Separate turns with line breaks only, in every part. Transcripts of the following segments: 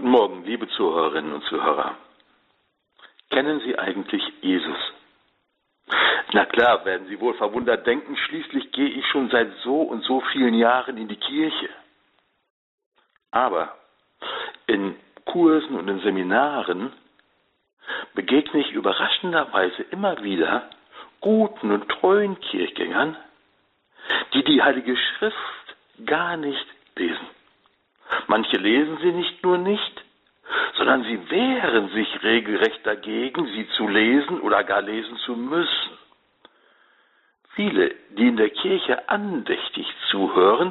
Guten Morgen, liebe Zuhörerinnen und Zuhörer. Kennen Sie eigentlich Jesus? Na klar, werden Sie wohl verwundert denken, schließlich gehe ich schon seit so und so vielen Jahren in die Kirche. Aber in Kursen und in Seminaren begegne ich überraschenderweise immer wieder guten und treuen Kirchgängern, die die Heilige Schrift gar nicht lesen. Manche lesen sie nicht nur nicht, sondern sie wehren sich regelrecht dagegen, sie zu lesen oder gar lesen zu müssen. Viele, die in der Kirche andächtig zuhören,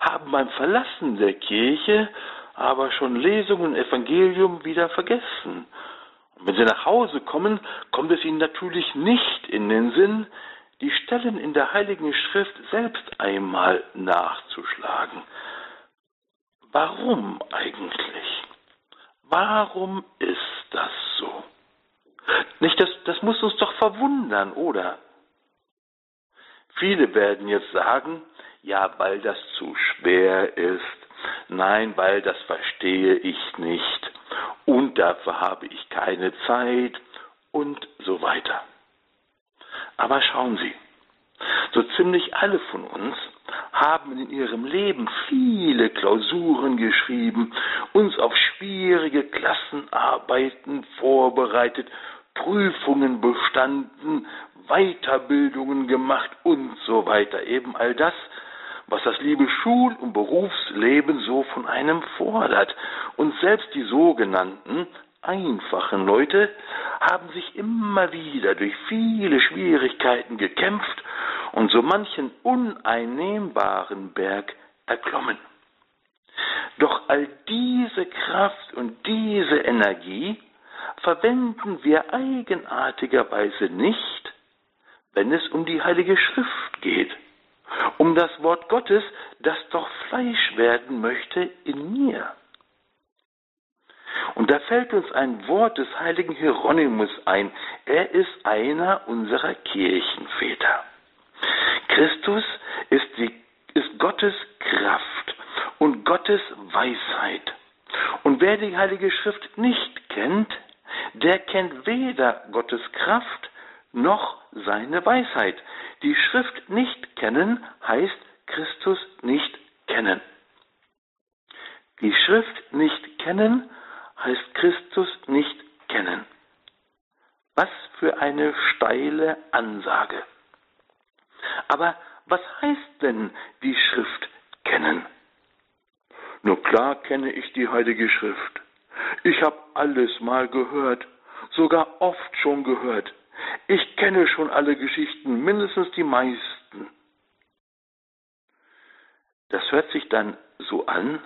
haben beim Verlassen der Kirche aber schon Lesung und Evangelium wieder vergessen. Und wenn sie nach Hause kommen, kommt es ihnen natürlich nicht in den Sinn, die Stellen in der Heiligen Schrift selbst einmal nachzuschlagen. Warum eigentlich? Warum ist das so? Nicht, das, das muss uns doch verwundern, oder? Viele werden jetzt sagen, ja, weil das zu schwer ist, nein, weil das verstehe ich nicht und dafür habe ich keine Zeit und so weiter. Aber schauen Sie, so ziemlich alle von uns haben in ihrem Leben viele Klausuren geschrieben, uns auf schwierige Klassenarbeiten vorbereitet, Prüfungen bestanden, Weiterbildungen gemacht und so weiter. Eben all das, was das liebe Schul- und Berufsleben so von einem fordert. Und selbst die sogenannten einfachen Leute haben sich immer wieder durch viele Schwierigkeiten gekämpft und so manchen uneinnehmbaren Berg erklommen. Doch all diese Kraft und diese Energie verwenden wir eigenartigerweise nicht, wenn es um die Heilige Schrift geht, um das Wort Gottes, das doch Fleisch werden möchte in mir. Und da fällt uns ein Wort des heiligen Hieronymus ein. Er ist einer unserer Kirchenväter. Christus ist, die, ist Gottes Kraft und Gottes Weisheit. Und wer die Heilige Schrift nicht kennt, der kennt weder Gottes Kraft noch seine Weisheit. Die Schrift nicht kennen heißt Christus nicht kennen. Die Schrift nicht kennen heißt Christus nicht kennen. Was für eine steile Ansage. Aber was heißt denn die Schrift kennen? Nur klar kenne ich die Heilige Schrift. Ich habe alles mal gehört, sogar oft schon gehört. Ich kenne schon alle Geschichten, mindestens die meisten. Das hört sich dann so an,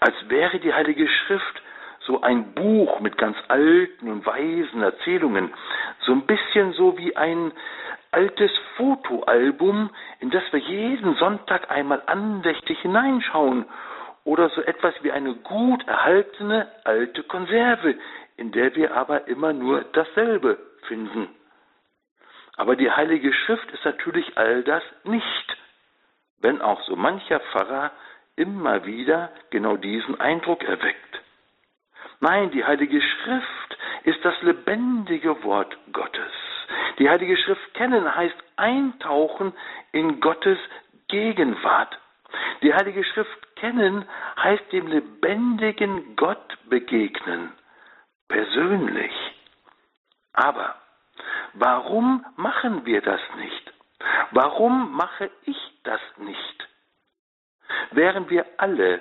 als wäre die Heilige Schrift so ein Buch mit ganz alten und weisen Erzählungen, so ein bisschen so wie ein altes Fotoalbum, in das wir jeden Sonntag einmal andächtig hineinschauen, oder so etwas wie eine gut erhaltene alte Konserve, in der wir aber immer nur dasselbe finden. Aber die Heilige Schrift ist natürlich all das nicht, wenn auch so mancher Pfarrer immer wieder genau diesen Eindruck erweckt. Nein, die Heilige Schrift ist das lebendige Wort Gottes. Die Heilige Schrift kennen heißt eintauchen in Gottes Gegenwart. Die Heilige Schrift kennen heißt dem lebendigen Gott begegnen, persönlich. Aber warum machen wir das nicht? Warum mache ich das nicht? Während wir alle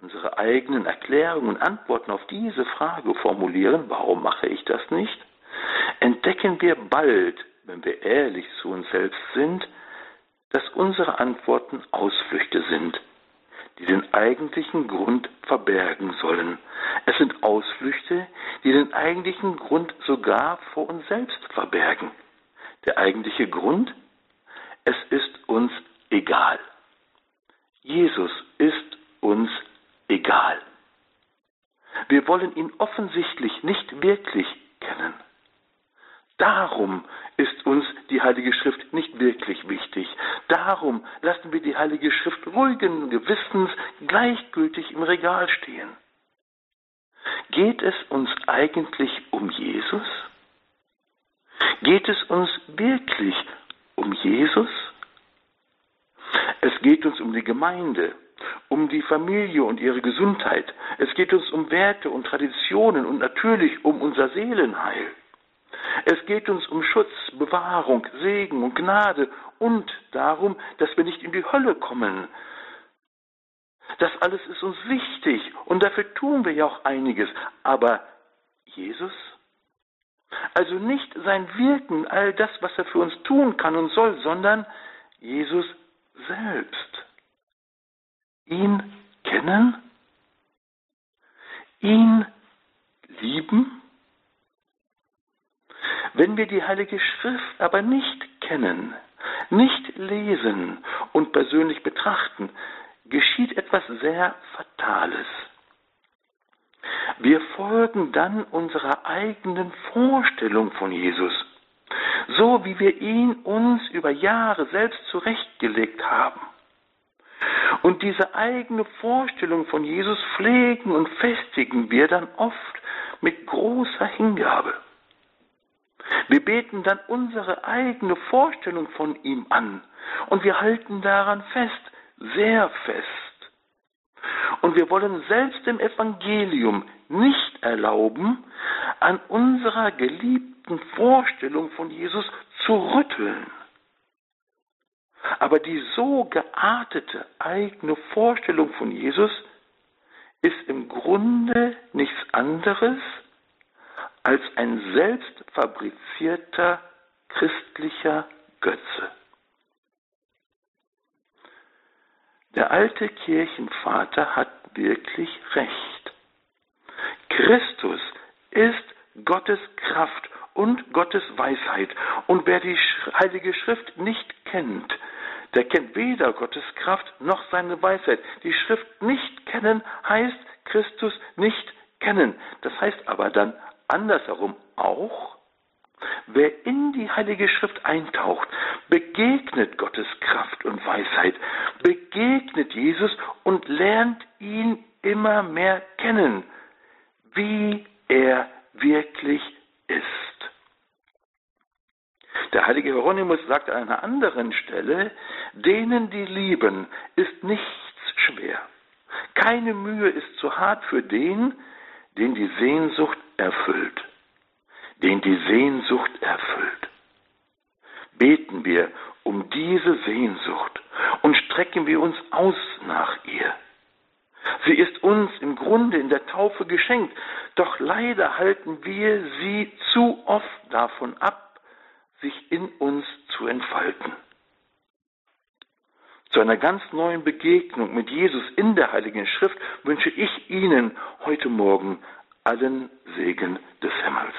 unsere eigenen Erklärungen und Antworten auf diese Frage formulieren, warum mache ich das nicht, entdecken wir bald, wenn wir ehrlich zu uns selbst sind, dass unsere Antworten Ausflüchte sind, die den eigentlichen Grund verbergen sollen. Es sind Ausflüchte, die den eigentlichen Grund sogar vor uns selbst verbergen. Der eigentliche Grund? Es ist uns egal. Jesus ist uns egal. Wir wollen ihn offensichtlich nicht wirklich kennen. Darum ist uns die Heilige Schrift nicht wirklich wichtig. Darum lassen wir die Heilige Schrift ruhigen Gewissens gleichgültig im Regal stehen. Geht es uns eigentlich um Jesus? Geht es uns wirklich um Jesus? Es geht uns um die Gemeinde, um die Familie und ihre Gesundheit. Es geht uns um Werte und Traditionen und natürlich um unser Seelenheil. Es geht uns um Schutz, Bewahrung, Segen und Gnade und darum, dass wir nicht in die Hölle kommen. Das alles ist uns wichtig und dafür tun wir ja auch einiges. Aber Jesus? Also nicht sein Wirken, all das, was er für uns tun kann und soll, sondern Jesus selbst. Ihn kennen? Ihn lieben? Wenn wir die Heilige Schrift aber nicht kennen, nicht lesen und persönlich betrachten, geschieht etwas sehr Fatales. Wir folgen dann unserer eigenen Vorstellung von Jesus, so wie wir ihn uns über Jahre selbst zurechtgelegt haben. Und diese eigene Vorstellung von Jesus pflegen und festigen wir dann oft mit großer Hingabe. Wir beten dann unsere eigene Vorstellung von ihm an und wir halten daran fest, sehr fest. Und wir wollen selbst dem Evangelium nicht erlauben, an unserer geliebten Vorstellung von Jesus zu rütteln. Aber die so geartete eigene Vorstellung von Jesus ist im Grunde nichts anderes als ein selbst fabrizierter christlicher Götze. Der alte Kirchenvater hat wirklich recht. Christus ist Gottes Kraft und Gottes Weisheit. Und wer die Heilige Schrift nicht kennt, der kennt weder Gottes Kraft noch seine Weisheit. Die Schrift nicht kennen heißt Christus nicht kennen. Das heißt aber dann andersherum auch, wer in die Heilige Schrift eintaucht, begegnet Gottes Kraft und Weisheit, begegnet Jesus und lernt ihn immer mehr kennen, wie er wirklich ist. Der heilige Hieronymus sagt an einer anderen Stelle, denen die lieben, ist nichts schwer. Keine Mühe ist zu hart für den, den die Sehnsucht erfüllt. Den die Sehnsucht erfüllt. Beten wir um diese Sehnsucht und strecken wir uns aus nach ihr. Sie ist uns im Grunde in der Taufe geschenkt, doch leider halten wir sie zu oft davon ab, sich in uns zu entfalten. Zu einer ganz neuen Begegnung mit Jesus in der Heiligen Schrift wünsche ich Ihnen heute Morgen allen Segen des Himmels.